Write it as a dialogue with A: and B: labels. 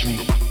A: dream.